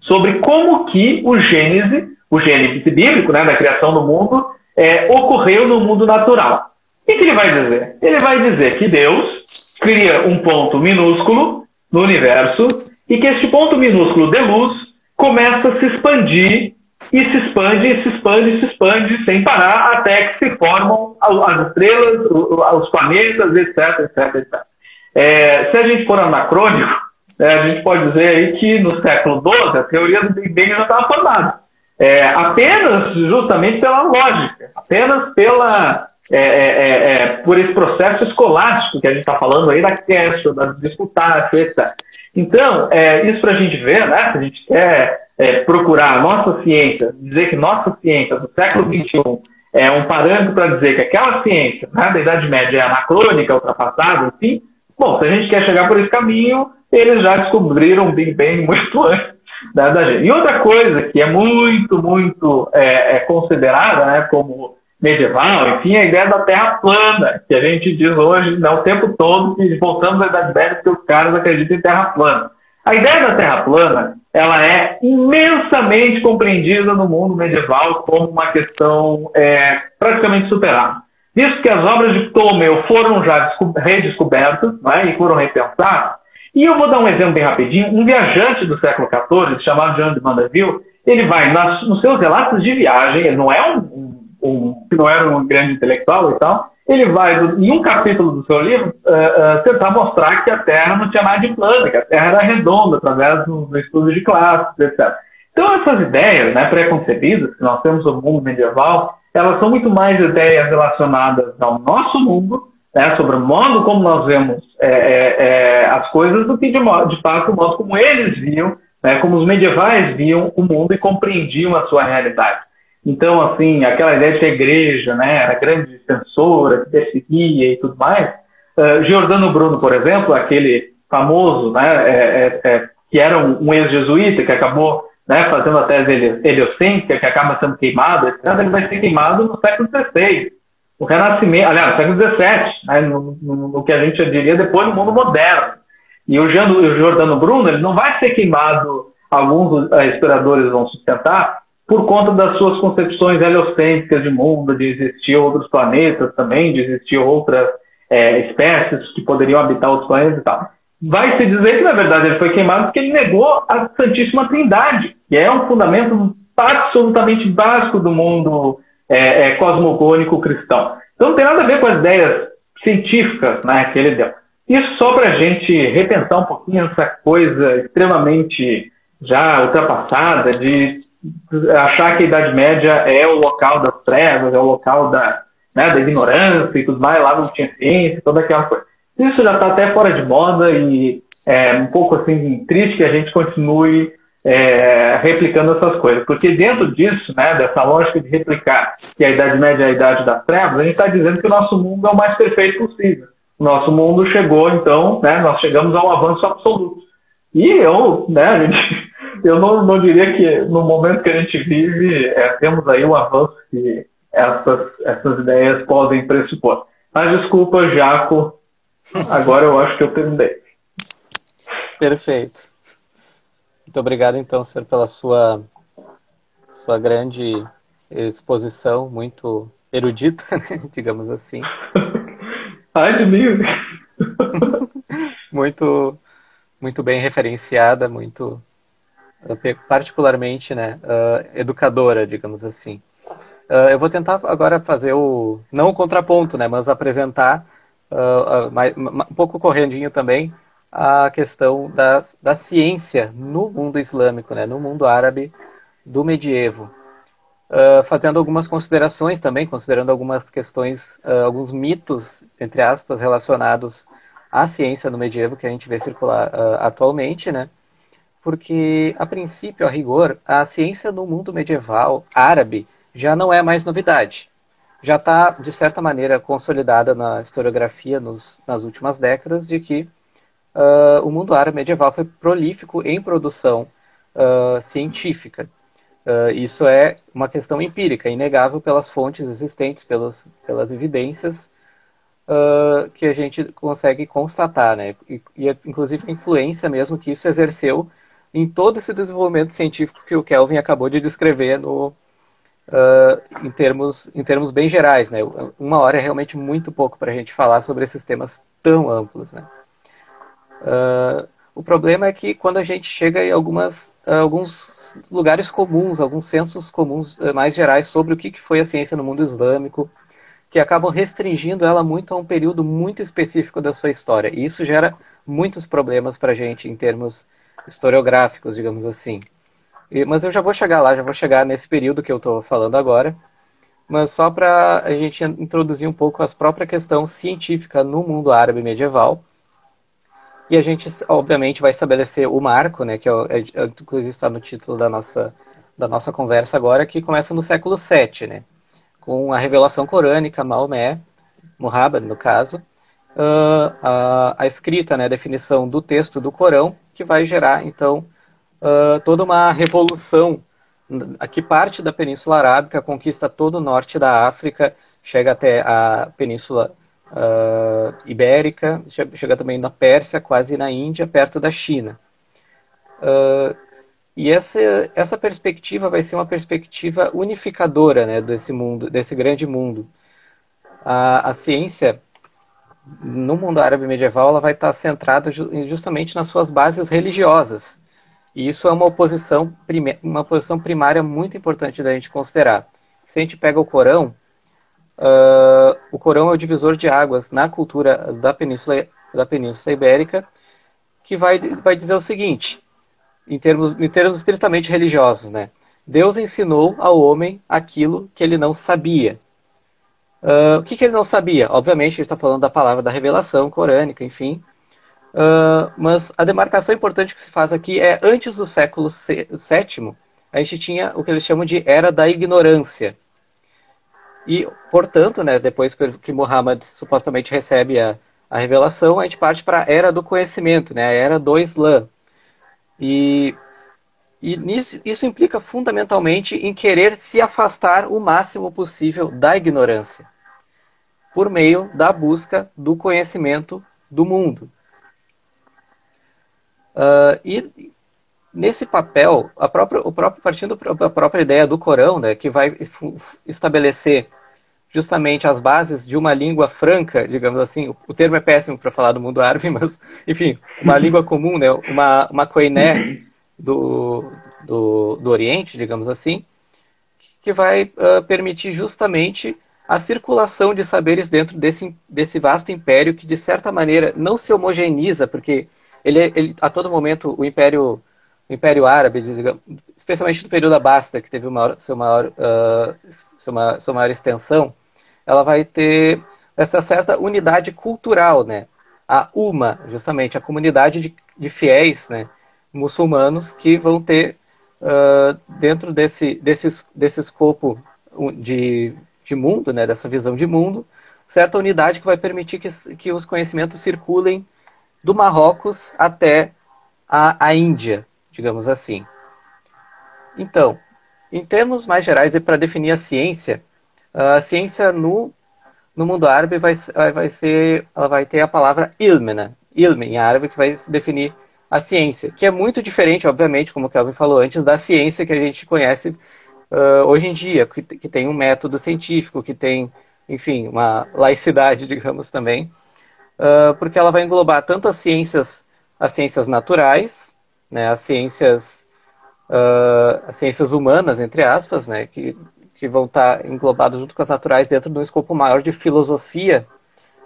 sobre como que o Gênese, o Gênesis bíblico, né, da criação do mundo, é, ocorreu no mundo natural. O que, que ele vai dizer? Ele vai dizer que Deus cria um ponto minúsculo no universo e que este ponto minúsculo de luz começa a se expandir e se expande, e se expande, e se expande sem parar até que se formam as estrelas, os planetas, etc, etc, etc. É, se a gente for anacrônico, é, a gente pode dizer aí que no século XII a teoria do Big Bang já estava formada. É, apenas justamente pela lógica, apenas pela, é, é, é, por esse processo escolástico que a gente está falando aí da Kestel, da disputácio, etc. Então, isso para a gente ver, né, se a gente quer procurar a nossa ciência, dizer que nossa ciência do século XXI é um parâmetro para dizer que aquela ciência né, da Idade Média é anacrônica, ultrapassada, enfim, bom, se a gente quer chegar por esse caminho, eles já descobriram o Big Bang muito antes da, da gente. E outra coisa que é muito, muito é, considerada né, como medieval, enfim, a ideia da Terra plana, que a gente diz hoje né, o tempo todo que voltamos à Idade Média porque os caras acreditam em Terra plana. A ideia da Terra plana, ela é imensamente compreendida no mundo medieval como uma questão é, praticamente superada. Visto que as obras de Ptolomeu foram já redescobertas né, e foram repensadas, e eu vou dar um exemplo bem rapidinho. Um viajante do século XIV, chamado Jean de Mandeville, ele vai nas, nos seus relatos de viagem, ele não é um, um, não era um grande intelectual e tal, ele vai, em um capítulo do seu livro, uh, uh, tentar mostrar que a Terra não tinha nada de plana, que a Terra era redonda, através do, do estudo de classes, etc. Então, essas ideias né, pré-concebidas que nós temos sobre o mundo medieval, elas são muito mais ideias relacionadas ao nosso mundo, né, sobre o modo como nós vemos é, é, é, as coisas, do que de, modo, de fato o modo como eles viam, né, como os medievais viam o mundo e compreendiam a sua realidade. Então, assim, aquela ideia de que a igreja né, era grande censora, que perseguia e tudo mais. Uh, Giordano Bruno, por exemplo, aquele famoso, né, é, que era um, um ex-jesuíta que acabou né, fazendo a tese heliocêntrica, que acaba sendo queimado, etc., ele vai ser queimado no século XVI. O Renascimento, aliás, no século XVII, né, no, no, no, que a gente diria depois no mundo moderno. E o, Giordano Bruno, ele não vai ser queimado, alguns historiadores vão sustentar, por conta das suas concepções heliocêntricas de mundo, de existir outros planetas também, de existir outras é, espécies que poderiam habitar outros planetas e tal. Vai se dizer que, na verdade, ele foi queimado porque ele negou a Santíssima Trindade, que é um fundamento absolutamente básico do mundo é, é, cosmogônico cristão. Então não tem nada a ver com as ideias científicas né, que ele deu. Isso só para a gente repensar um pouquinho essa coisa extremamente já ultrapassada de achar que a Idade Média é o local das trevas, é o local da, né, da ignorância e tudo mais, lá não tinha ciência, toda aquela coisa. Isso já está até fora de moda e é um pouco assim triste que a gente continue é, replicando essas coisas, porque dentro disso, né, dessa lógica de replicar que a Idade Média é a Idade das Trevas, a gente está dizendo que o nosso mundo é o mais perfeito possível. O nosso mundo chegou, então, né, nós chegamos a um avanço absoluto. E eu, né, a gente eu não, não diria que no momento que a gente vive, é, temos aí um avanço que essas, essas ideias podem pressupor. Mas desculpa, Jaco, agora eu acho que eu terminei. Perfeito. Muito obrigado, então, senhor, pela sua, sua grande exposição, muito erudita, né, digamos assim. Ai de mim! muito, muito bem referenciada, muito particularmente né, uh, educadora, digamos assim. Uh, eu vou tentar agora fazer o, não o contraponto, né, mas apresentar uh, mais, um pouco correndinho também, a questão da, da ciência no mundo islâmico, né, no mundo árabe do medievo. Uh, fazendo algumas considerações também, considerando algumas questões, uh, alguns mitos, entre aspas, relacionados à ciência no medievo que a gente vê circular uh, atualmente, né? Porque, a princípio, a rigor, a ciência no mundo medieval árabe já não é mais novidade. Já está, de certa maneira, consolidada na historiografia nos, nas últimas décadas de que o mundo árabe medieval foi prolífico em produção científica. Uh, isso é uma questão empírica, inegável pelas fontes existentes, pelas, pelas evidências uh, que a gente consegue constatar, né? E, e, inclusive a influência mesmo que isso exerceu em todo esse desenvolvimento científico que o Kelvin acabou de descrever no, uh, em, termos, em termos bem gerais, né? Uma hora é realmente muito pouco para a gente falar sobre esses temas tão amplos, né? o problema é que quando a gente chega em algumas, alguns lugares comuns, alguns censos comuns mais gerais sobre o que foi a ciência no mundo islâmico, que acabam restringindo ela muito a um período muito específico da sua história. E isso gera muitos problemas para a gente em termos historiográficos, digamos assim. E, mas eu já vou chegar lá, já vou chegar nesse período que eu estou falando agora. Mas só para a gente introduzir um pouco a própria questão científica no mundo árabe medieval, e a gente, obviamente, vai estabelecer o marco, né, que é, é, inclusive está no título da nossa, da nossa conversa agora, que começa no século VII, né, com a revelação corânica, Maomé, Muhammad, no caso, uh, a, a, escrita, né, a definição do texto do Corão, que vai gerar, então, uh, toda uma revolução que parte da Península Arábica, conquista todo o norte da África, chega até a Península uh, ibérica, chega também na Pérsia, quase na Índia, perto da China. Uh, e essa, essa perspectiva vai ser uma perspectiva unificadora né, desse mundo, desse grande mundo. A, a ciência no mundo árabe medieval ela vai estar centrada justamente nas suas bases religiosas. E isso é uma oposição, uma oposição primária muito importante da gente considerar. Se a gente pega o Corão, Uh, o Corão é o divisor de águas na cultura da Península, da Península Ibérica, que vai, vai dizer o seguinte, em termos, em termos estritamente religiosos, né? Deus ensinou ao homem aquilo que ele não sabia. Uh, o que, que, ele não sabia? Obviamente, ele está falando da palavra da revelação corânica, enfim. Uh, mas a demarcação importante que se faz aqui é antes do século VII, a gente tinha o que eles chamam de era da ignorância. E, portanto, né, depois que Muhammad supostamente recebe a, a revelação, a gente parte para a era do conhecimento, né, a era do Islã. E, e nisso, isso implica fundamentalmente em querer se afastar o máximo possível da ignorância, por meio da busca do conhecimento do mundo. Uh, e nesse papel, a própria, o próprio partindo da própria ideia do Corão, né, que vai estabelecer justamente as bases de uma língua franca, digamos assim. O termo é péssimo para falar do mundo árabe, mas, enfim, uma língua comum, né, uma, uma koiné do, do, do Oriente, digamos assim, que vai uh, permitir justamente a circulação de saberes dentro desse, desse vasto império que, de certa maneira, não se homogeneiza, porque ele, ele a todo momento o império o Império Árabe, especialmente no período Abasta, que teve uma, seu maior, uh, sua, maior, sua maior extensão, ela vai ter essa certa unidade cultural, né? A UMA, justamente, a comunidade de, de fiéis né, muçulmanos que vão ter, uh, dentro desse, desse, desse escopo de, de mundo, né, dessa visão de mundo, certa unidade que vai permitir que, que os conhecimentos circulem do Marrocos até a, a Índia, digamos assim. Então, em termos mais gerais, para definir a ciência, a ciência no, no mundo árabe vai, vai ser, ela vai ter a palavra ilm, né? ilm em árabe, que vai definir a ciência, que é muito diferente, obviamente, como o Kelvin falou antes, da ciência que a gente conhece uh, hoje em dia, que, que tem um método científico, que tem, enfim, uma laicidade, digamos também, uh, porque ela vai englobar tanto as ciências, as ciências naturais, né, as ciências uh, as ciências humanas, entre aspas, né, que, que vão estar englobadas junto com as naturais dentro de um escopo maior de filosofia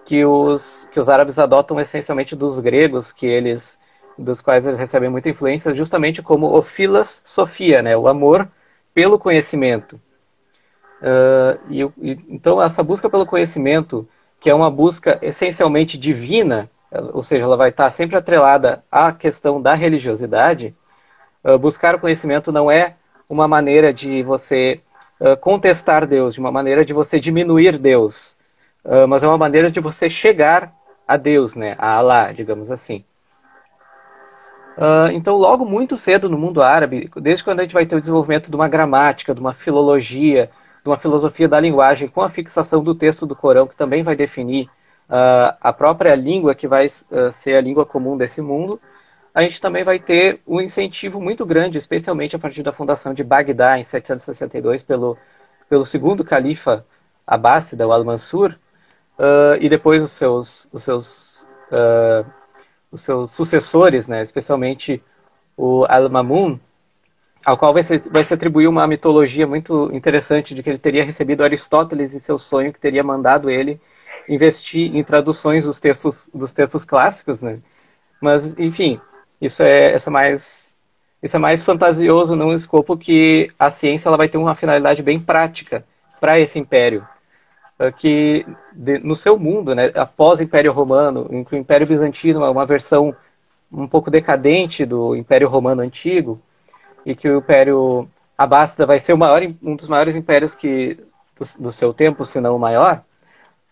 que os, que os árabes adotam essencialmente dos gregos, que eles dos quais eles recebem muita influência, justamente como o filas sofia, né, o amor pelo conhecimento. Uh, e, e, então essa busca pelo conhecimento, que é uma busca essencialmente divina, ou seja, ela vai estar sempre atrelada à questão da religiosidade. Uh, buscar o conhecimento não é uma maneira de você uh, contestar Deus, de uma maneira de você diminuir Deus, mas é uma maneira de você chegar a Deus, né, a Allah, digamos assim. Então, logo muito cedo no mundo árabe, desde quando a gente vai ter o desenvolvimento de uma gramática, de uma filologia, de uma filosofia da linguagem, com a fixação do texto do Corão, que também vai definir uh, a própria língua que vai uh, ser a língua comum desse mundo, a gente também vai ter um incentivo muito grande, especialmente a partir da fundação de Bagdá em 762 pelo, pelo segundo califa Abássida, o Al-Mansur, e depois os seus, os seus os seus sucessores, né, especialmente o Al-Mamun, ao qual vai se, vai se atribuir uma mitologia muito interessante de que ele teria recebido Aristóteles em seu sonho, que teria mandado ele investir em traduções dos textos, dos textos clássicos, né? Mas, enfim, isso é, isso é mais isso é mais fantasioso num escopo que a ciência ela vai ter uma finalidade bem prática para esse império. Eh, que de, no seu mundo, né, após o Império Romano, o Império Bizantino é uma versão um pouco decadente do Império Romano antigo, e que o Império Abássida vai ser maior, um dos maiores impérios que, do, do seu tempo, se não o maior,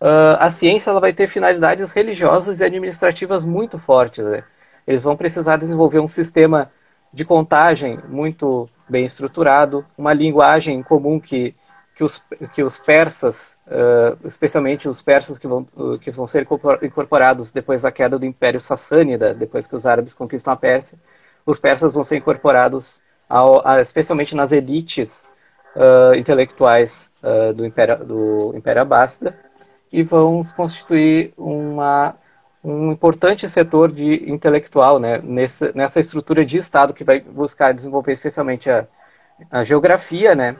uh, a ciência ela vai ter finalidades religiosas e administrativas muito fortes. Né? Eles vão precisar desenvolver um sistema de contagem muito bem estruturado, uma linguagem comum que que os, que os persas, uh, especialmente os persas que vão, uh, que vão ser incorporados depois da queda do Império Sassânida, depois que os árabes conquistam a Pérsia, os persas vão ser incorporados ao, a, especialmente nas elites uh, intelectuais do Império, do Império Abássida e vão constituir uma, um importante setor de intelectual né, nessa, nessa estrutura de Estado que vai buscar desenvolver especialmente a, a geografia, né,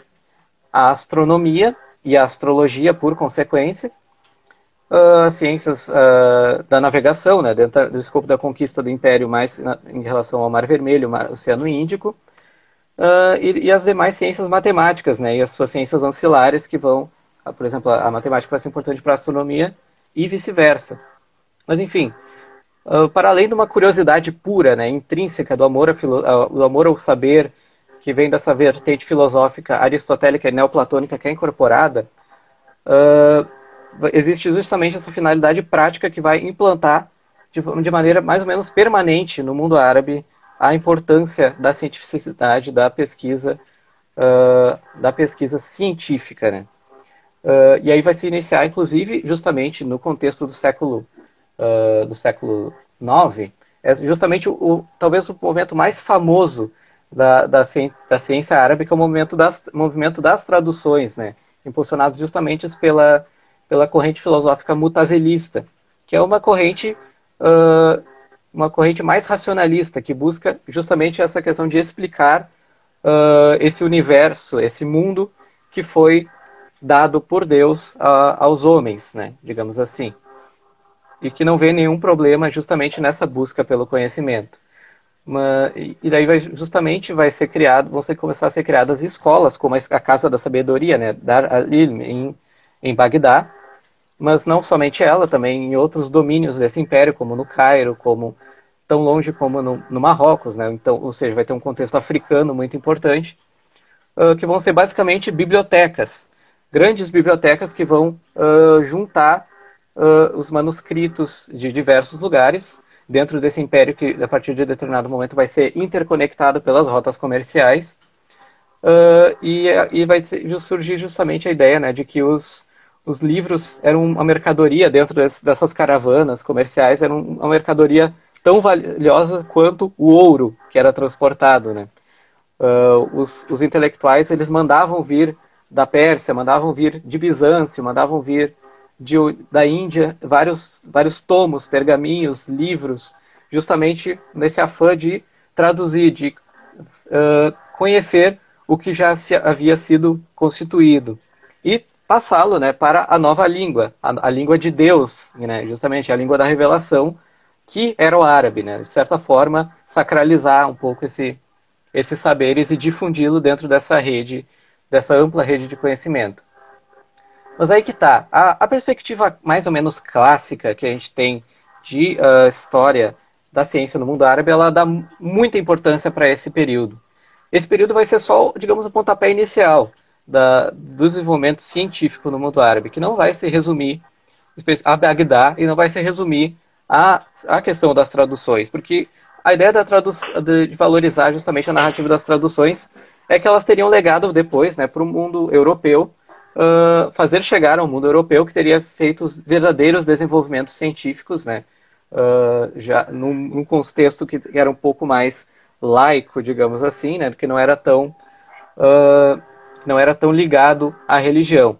a astronomia e a astrologia por consequência, uh, ciências uh, da navegação, né, dentro do escopo da conquista do Império, mais na, em relação ao Mar Vermelho, Mar, Oceano Índico, uh, e, e, as demais ciências matemáticas, né, e as suas ciências ancilares que vão, por exemplo, a, a matemática vai ser importante para a astronomia e vice-versa. Mas enfim, para além de uma curiosidade pura, né, intrínseca do amor, do amor ao saber que vem dessa vertente filosófica aristotélica e neoplatônica que é incorporada, uh, existe justamente essa finalidade prática que vai implantar de, de, maneira mais ou menos permanente no mundo árabe a importância da cientificidade, da pesquisa, uh, da pesquisa científica, né? Uh, e aí vai se iniciar, inclusive, justamente no contexto do século do século IX, é justamente o, o, talvez o momento mais famoso da, da, da ciência árabe, que é o movimento das, movimento das traduções, né? impulsionados justamente pela, pela corrente filosófica mutazelista, que é uma corrente, uh, uma corrente mais racionalista, que busca justamente essa questão de explicar uh, esse universo, esse mundo que foi dado por Deus uh, aos homens, né? digamos assim. E que não vê nenhum problema justamente nessa busca pelo conhecimento. Uma, e daí vai, justamente vai ser criado, vão ser, começar a ser criadas escolas, como a Casa da Sabedoria, né, Dar al-Ilm, em, em Bagdá, mas não somente ela, também em outros domínios desse império, como no Cairo, como tão longe como no, no Marrocos, né, então, ou seja, vai ter um contexto africano muito importante, uh, que vão ser basicamente bibliotecas, grandes bibliotecas que vão uh, juntar uh, os manuscritos de diversos lugares, dentro desse império que, a partir de determinado momento, vai ser interconectado pelas rotas comerciais. E, e vai surgir justamente a ideia né, de que os, os livros eram uma mercadoria dentro dessas caravanas comerciais, eram uma mercadoria tão valiosa quanto o ouro que era transportado. Né? Uh, os, os intelectuais eles mandavam vir da Pérsia, mandavam vir de Bizâncio, mandavam vir de, da Índia vários, vários tomos, pergaminhos, livros, justamente nesse afã de traduzir, de uh, conhecer o que já se, havia sido constituído. E passá-lo né, para a nova língua, a, a, língua de Deus, né, justamente a língua da revelação, que era o árabe, né, de certa forma sacralizar um pouco esse, esses saberes e difundi-lo dentro dessa rede, dessa ampla rede de conhecimento. Mas aí que tá, a, a perspectiva mais ou menos clássica que a gente tem de uh, história da ciência no mundo árabe, ela dá muita importância para esse período. Esse período vai ser só, digamos, o pontapé inicial da, do desenvolvimento científico no mundo árabe, que não vai se resumir a Bagdá e não vai se resumir a, a questão das traduções, porque a ideia da de valorizar justamente a narrativa das traduções é que elas teriam legado depois né, para o mundo europeu, uh, fazer chegar ao mundo europeu que teria feito os verdadeiros desenvolvimentos científicos, né, uh, já num, num, contexto que era um pouco mais laico, digamos assim, né, que não era tão uh, não era tão ligado à religião.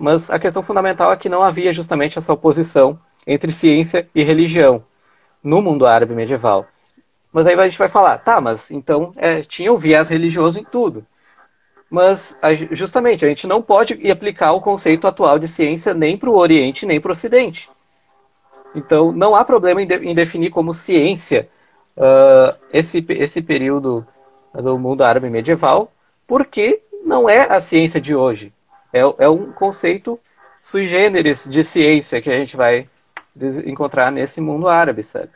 Mas a questão fundamental é que não havia justamente essa oposição entre ciência e religião no mundo árabe medieval. Mas aí a gente vai falar, tá, mas então é, tinha o viés religioso em tudo. Mas justamente a gente não pode aplicar o conceito atual de ciência nem para o Oriente nem para o Ocidente. Então não há problema em, de, em definir como ciência uh, esse, esse período do mundo árabe medieval, porque não é a ciência de hoje. É, é um conceito sui generis de ciência que a gente vai encontrar nesse mundo árabe, sabe?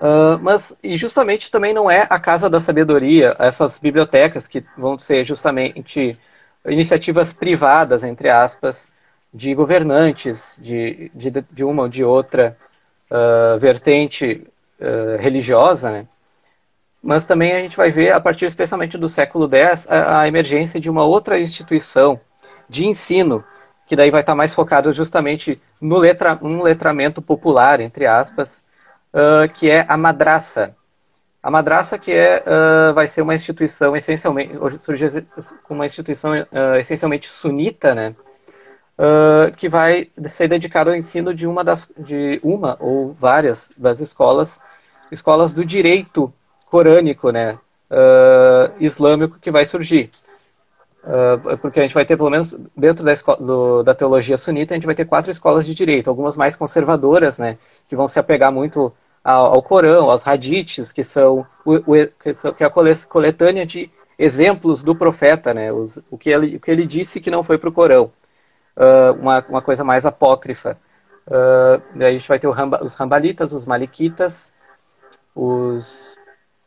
Uh, mas, e justamente também não é a Casa da Sabedoria, essas bibliotecas que vão ser justamente iniciativas privadas, entre aspas, de governantes de, de, de uma ou de outra uh, vertente uh, religiosa, né? mas também a gente vai ver, a partir especialmente do século X, a, a emergência de uma outra instituição de ensino, que daí vai estar mais focado justamente no letra, um letramento popular, entre aspas, uh, que é a madraça. A madraça que é, uh, vai ser uma instituição essencialmente, surge uma instituição uh, essencialmente sunita, né? que vai ser dedicada ao ensino de uma das, de uma ou várias das escolas, escolas do direito corânico, né, islâmico que vai surgir. Uh, porque a gente vai ter, pelo menos dentro da, do, da teologia sunita, a gente vai ter quatro escolas de direito, algumas mais conservadoras, né, que vão se apegar muito ao, ao Corão, aos hadiths, que são, o, o, que, são, que é a coletânea de exemplos do profeta, né, os, o, que ele, o que ele disse que não foi para o Corão, uh, uma, uma coisa mais apócrifa. Uh, a gente vai ter os rambalitas, os maliquitas, os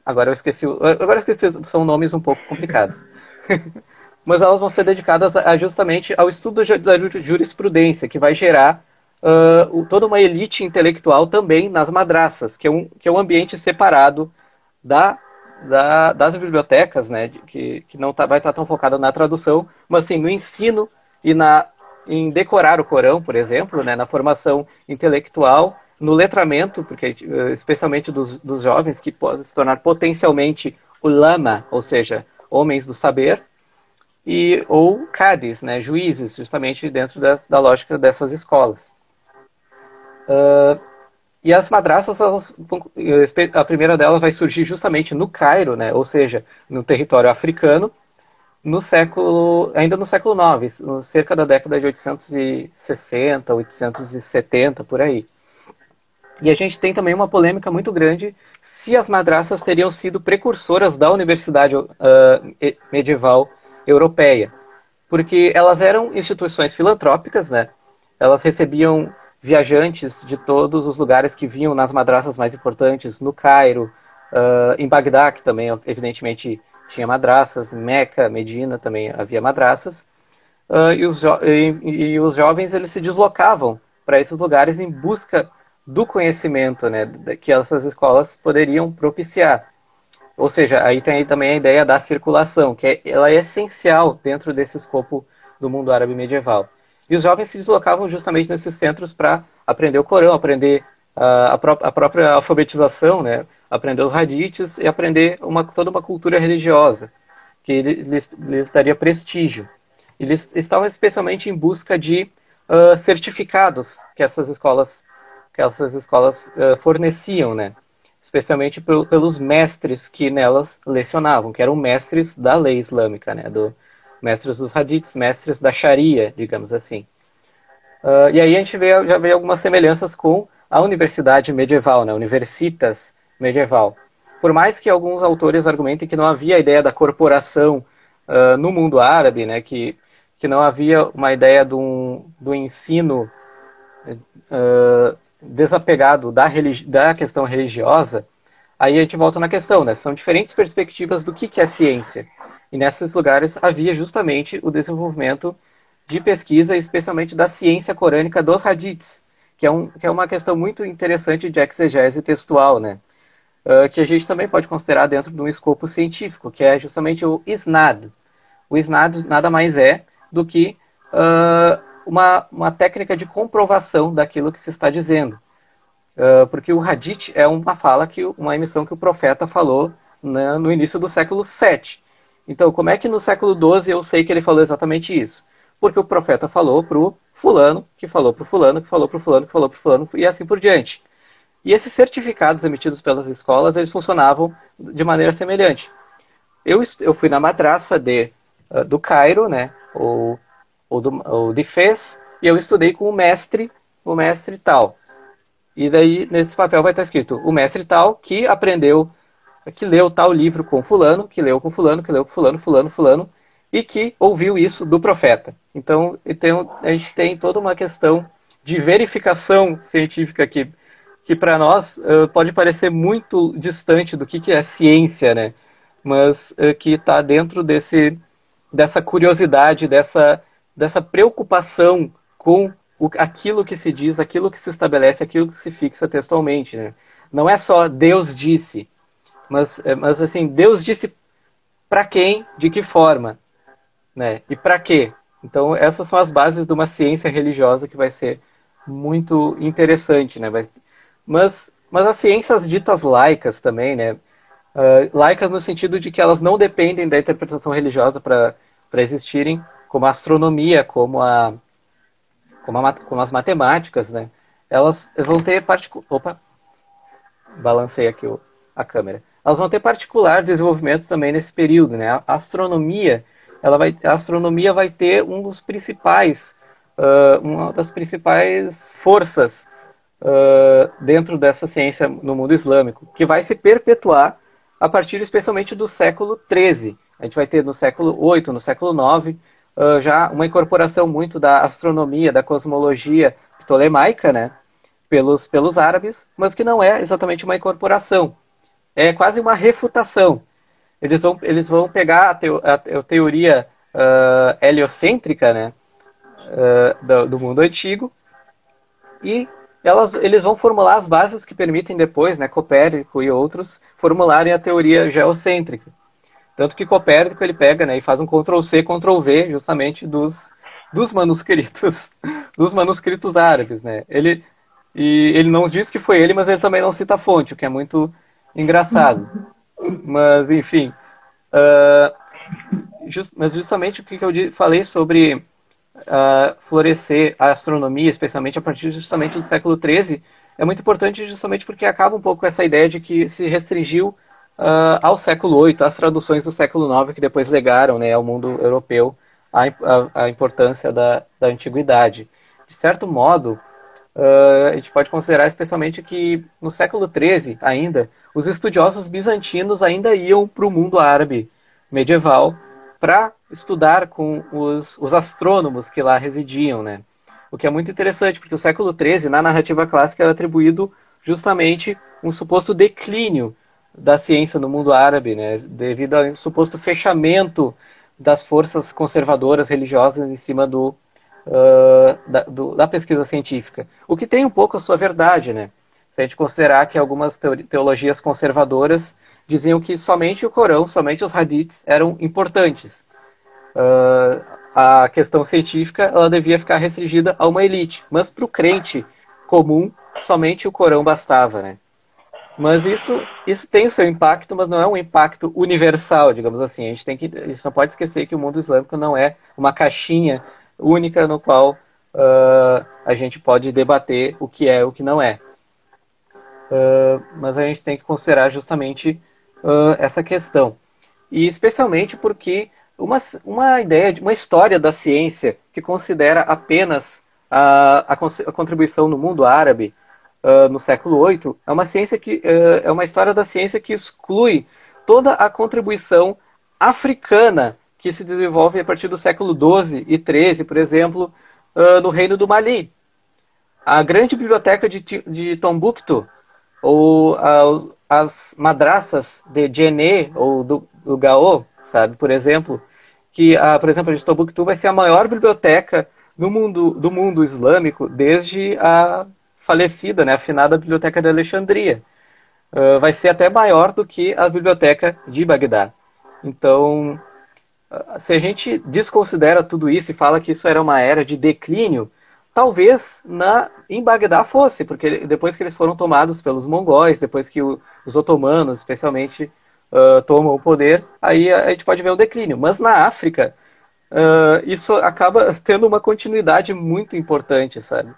Agora eu esqueci. Agora eu esqueci, são nomes um pouco complicados. Mas elas vão ser dedicadas a, justamente ao estudo da jurisprudência, que vai gerar uh, toda uma elite intelectual também nas madraças, que é um, que é um ambiente separado da, da, das bibliotecas, né, que, que não tá, vai estar tão focado na tradução, mas sim no ensino e na, em decorar o Corão, por exemplo, né, na formação intelectual no letramento, porque eh, especialmente dos, dos jovens que podem se tornar potencialmente ulama, ou seja, homens do saber, e ou cadis, né, juízes, justamente dentro das, da lógica dessas escolas. Uh, e as madraças, elas, a primeira delas vai surgir justamente no Cairo, né, ou seja, no território africano, no século, ainda no século IX, cerca da década de 860, 870, por aí. E a gente tem também uma polêmica muito grande se as madraças teriam sido precursoras da universidade uh, medieval europeia. Porque elas eram instituições filantrópicas, né? Elas recebiam viajantes de todos os lugares que vinham nas madraças mais importantes, no Cairo, uh, em Bagdá, que também, evidentemente, tinha madraças, em Meca, Medina também havia madraças. Uh, e, os e, e os jovens eles se deslocavam para esses lugares em busca do conhecimento né, que essas escolas poderiam propiciar. Ou seja, aí tem aí também a ideia da circulação, que é, ela é essencial dentro desse escopo do mundo árabe medieval. E os jovens se deslocavam justamente nesses centros para aprender o Corão, aprender uh, a, pró a, própria alfabetização, né, aprender os hadiths e aprender uma, toda uma cultura religiosa, que lhes, lhes daria prestígio. Eles estavam especialmente em busca de uh, certificados que essas escolas que essas escolas uh, forneciam, né? Especialmente pelos mestres que nelas lecionavam, que eram mestres da lei islâmica, né? Do, mestres dos hadiths, mestres da Sharia, digamos assim. Uh, e aí a gente vê, já vê algumas semelhanças com a universidade medieval, né, universitas medieval. Por mais que alguns autores argumentem que não havia a ideia da corporação uh, no mundo árabe, né, que, que não havia uma ideia do, do ensino uh, desapegado da, da questão religiosa, aí a gente volta na questão, né? São diferentes perspectivas do que, que é ciência. E nesses lugares havia justamente o desenvolvimento de pesquisa, especialmente da ciência corânica dos hadiths, que é, um, que é uma questão muito interessante de exegese textual, né? Uh, que a gente também pode considerar dentro de um escopo científico, que é justamente o isnad. O isnad nada mais é do que uh, uma, uma técnica de comprovação daquilo que se está dizendo. Uh, porque o hadith é uma fala, que uma emissão que o profeta falou né, no início do século VII. Então, como é que no século XII eu sei que ele falou exatamente isso? Porque o profeta falou para o fulano, que falou para o fulano, que falou para o fulano, que falou para o fulano, e assim por diante. E esses certificados emitidos pelas escolas, eles funcionavam de maneira semelhante. Eu, eu fui na madraça de, uh, do Cairo, né, ou ou, do, ou de Fez, e eu estudei com o mestre, o mestre tal. E daí, nesse papel vai estar escrito o mestre tal que aprendeu, que leu tal livro com fulano, que leu com fulano, que leu com fulano, fulano, fulano, e que ouviu isso do profeta. Então, então a gente tem toda uma questão de verificação científica que, que para nós uh, pode parecer muito distante do que, que é ciência, né? Mas uh, que está dentro desse, dessa curiosidade, dessa dessa preocupação com o, aquilo que se diz, aquilo que se estabelece, aquilo que se fixa textualmente. Né? Não é só Deus disse, mas, é, mas assim, Deus disse para quem, de que forma, né? E para quê? Então, essas são as bases de uma ciência religiosa que vai ser muito interessante, né? Mas, mas as ciências ditas laicas também, né? Uh, laicas no sentido de que elas não dependem da interpretação religiosa para existirem, como a astronomia, como, a, como, a, como as matemáticas, né? Elas vão ter particular. Opa! Balancei aqui o, a câmera. Elas vão ter particular desenvolvimento também nesse período, né? A astronomia, ela vai, a astronomia vai ter um dos principais, uh, uma das principais forças uh, dentro dessa ciência no mundo islâmico, que vai se perpetuar a partir especialmente do século XIII. A gente vai ter no século VIII, no século IX, uh, já uma incorporação muito da astronomia, da cosmologia ptolemaica, né, pelos, pelos árabes, mas que não é exatamente uma incorporação. É quase uma refutação. Eles vão, eles vão pegar a, teo, a, a teoria uh, heliocêntrica né, uh, do, do, mundo antigo e elas, eles vão formular as bases que permitem depois, né, Copérnico e outros, formularem a teoria geocêntrica. Tanto que Copérnico ele pega né, e faz um Ctrl C, Ctrl V justamente dos, dos manuscritos, dos manuscritos árabes, né? Ele e ele não diz que foi ele, mas ele também não cita a fonte, o que é muito engraçado. Mas enfim, uh, just, mas justamente o que eu falei sobre uh, florescer a astronomia, especialmente a partir justamente do século XIII, é muito importante justamente porque acaba um pouco essa ideia de que se restringiu uh, ao século VIII, às traduções do século IX que depois legaram né, ao mundo europeu a, a, a importância da, da antiguidade. De certo modo, uh, a gente pode considerar especialmente que no século XIII ainda, os estudiosos bizantinos ainda iam para o mundo árabe medieval para estudar com os, os astrônomos que lá residiam, né? O que é muito interessante, porque o século XIII, na narrativa clássica, é atribuído justamente um suposto declínio da ciência no mundo árabe, né, devido ao suposto fechamento das forças conservadoras religiosas em cima do, uh, da, do, da, pesquisa científica. O que tem um pouco a sua verdade, né? Se a gente considerar que algumas teologias conservadoras diziam que somente o Corão, somente os hadiths eram importantes. Uh, a questão científica ela devia ficar restringida a uma elite, mas para o crente comum, somente o Corão bastava, né? Mas isso, isso tem o seu impacto, mas não é um impacto universal, digamos assim. A gente tem que, a gente não pode esquecer que o mundo islâmico não é uma caixinha única no qual uh, a gente pode debater o que é e o que não é. Uh, mas a gente tem que considerar justamente uh, essa questão. E especialmente porque uma, uma ideia, uma história da ciência que considera apenas a, a, a contribuição no mundo árabe uh, no século VIII é uma ciência que uh, é uma história da ciência que exclui toda a contribuição africana que se desenvolve a partir do século XII e XIII, por exemplo, uh, no Reino do Mali. A grande biblioteca de, de Tombuctu, ou as madraças de Djenné ou do, do Gao, sabe, por exemplo, que, uh, por exemplo, a de Tombuctu vai ser a maior biblioteca no mundo, do mundo islâmico desde a falecida, né, afinada Biblioteca de Alexandria. Uh, vai ser até maior do que a biblioteca de Bagdá. Então, se a gente desconsidera tudo isso e fala que isso era uma era de declínio, talvez na, em Bagdá fosse, porque depois que eles foram tomados pelos mongóis, depois que o, os otomanos, especialmente, uh, tomam o poder, aí a, a, gente pode ver o declínio. Mas na África, uh, isso acaba tendo uma continuidade muito importante, sabe?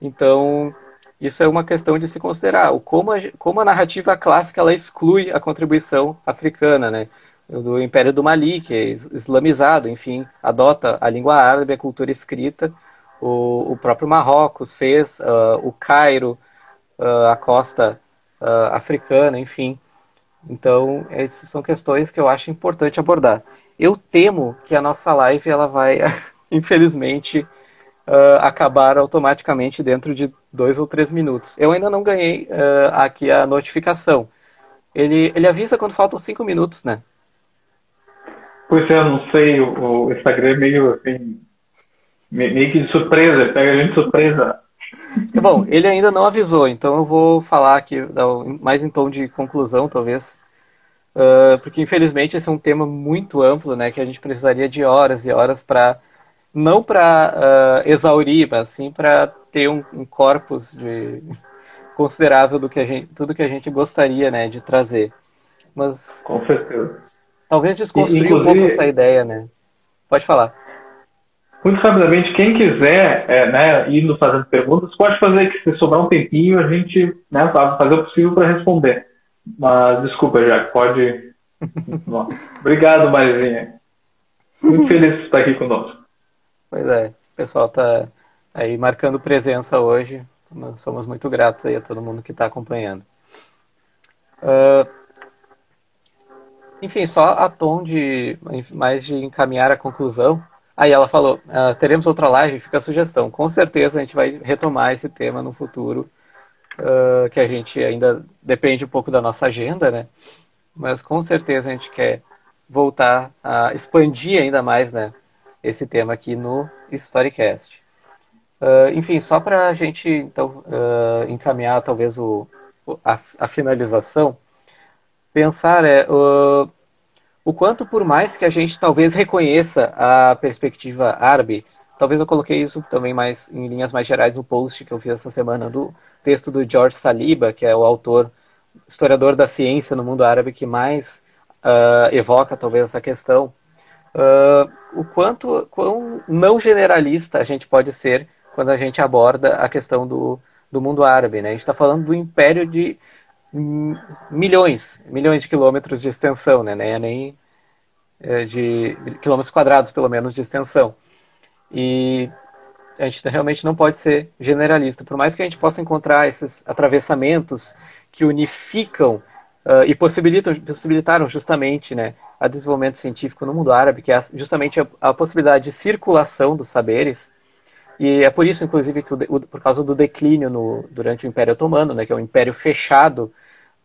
Então, isso é uma questão de se considerar. O como, a, como a narrativa clássica ela exclui a contribuição africana, né? do Império do Mali, que é islamizado, enfim, adota a língua árabe, a cultura escrita. O, o próprio Marrocos fez, uh, o Cairo, uh, a costa uh, africana, enfim. Então, essas são questões que eu acho importante abordar. Eu temo que a nossa live ela vai, infelizmente, acabar automaticamente dentro de dois ou três minutos. Eu ainda não ganhei aqui a notificação. Ele, ele avisa quando faltam cinco minutos, né? Pois é, não sei, o, o Instagram é meio assim, meio que de surpresa, pega a gente de surpresa. Bom, ele ainda não avisou, então eu vou falar aqui, mais em tom de conclusão, talvez. Uh, porque infelizmente esse é um tema muito amplo, né, que a gente precisaria de horas e horas para não para uh, ah, exaurir, mas sim para ter um, um corpus de considerável do que a gente, tudo que a gente gostaria, né, de trazer. Mas com certeza. Talvez desconstruir um pouco essa ideia, né? Pode falar. Muito rapidamente, quem quiser é, né, indo fazendo perguntas, pode fazer que se sobrar um tempinho, a gente né, fazer o possível para responder. Mas desculpa, Jack, pode. Obrigado, Marizinha. Muito feliz de estar aqui conosco. Pois é, o pessoal está aí marcando presença hoje. Somos muito gratos aí a todo mundo que está acompanhando. Uh, enfim, só a tom de mais de encaminhar a conclusão. Aí ela falou: ah, teremos outra live, fica a sugestão. Com certeza a gente vai retomar esse tema no futuro, uh, que a gente ainda depende um pouco da nossa agenda, né? Mas com certeza a gente quer voltar a expandir ainda mais, né? Esse tema aqui no Storycast. Uh, enfim, só para a gente então uh, encaminhar talvez o, a, a finalização pensar é uh, o quanto por mais que a gente talvez reconheça a perspectiva árabe, talvez eu coloquei isso também mais em linhas mais gerais no post que eu fiz essa semana do texto do George Saliba, que é o autor, historiador da ciência no mundo árabe que mais uh, evoca talvez essa questão. Uh, o quanto quão não generalista a gente pode ser quando a gente aborda a questão do, do mundo árabe. Né? A gente está falando do império de milhões, milhões de quilômetros de extensão, né? Nem, nem é, de quilômetros quadrados, pelo menos, de extensão. E a gente realmente não pode ser generalista. Por mais que a gente possa encontrar esses atravessamentos que unificam uh, e possibilitam, possibilitaram justamente né, a desenvolvimento científico no mundo árabe, que é justamente a, a possibilidade de circulação dos saberes, e é por isso, inclusive, que o, o, por causa do declínio no, durante o Império Otomano, né, que é um império fechado,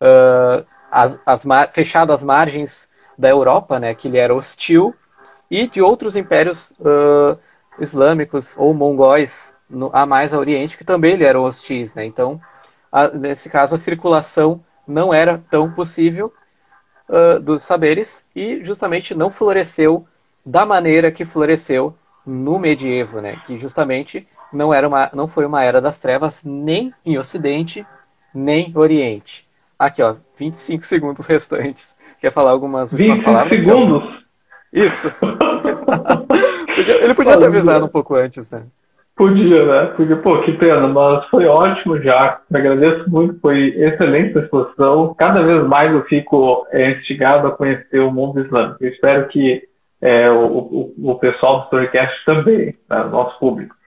uh, as, as fechado às margens da Europa, né, que ele era hostil, e de outros impérios uh, islâmicos ou mongóis no, a mais a Oriente, que também eram hostis. Né? Então, a, nesse caso, a circulação não era tão possível uh, dos saberes e justamente não floresceu da maneira que floresceu no medievo, né? Que justamente não era uma, não foi uma era das trevas nem em Ocidente nem Oriente. Aqui, ó, 25 segundos restantes. Quer falar algumas últimas 25 palavras? segundos? Isso. Ele podia ter avisado um pouco antes, né? Podia, né? Podia. Pô, que pena, mas foi ótimo já. Agradeço muito, foi excelente a exposição. Cada vez mais eu fico é, instigado a conhecer o mundo islâmico. Eu espero que é, o, o, o, pessoal do Storycast também, né, nosso público.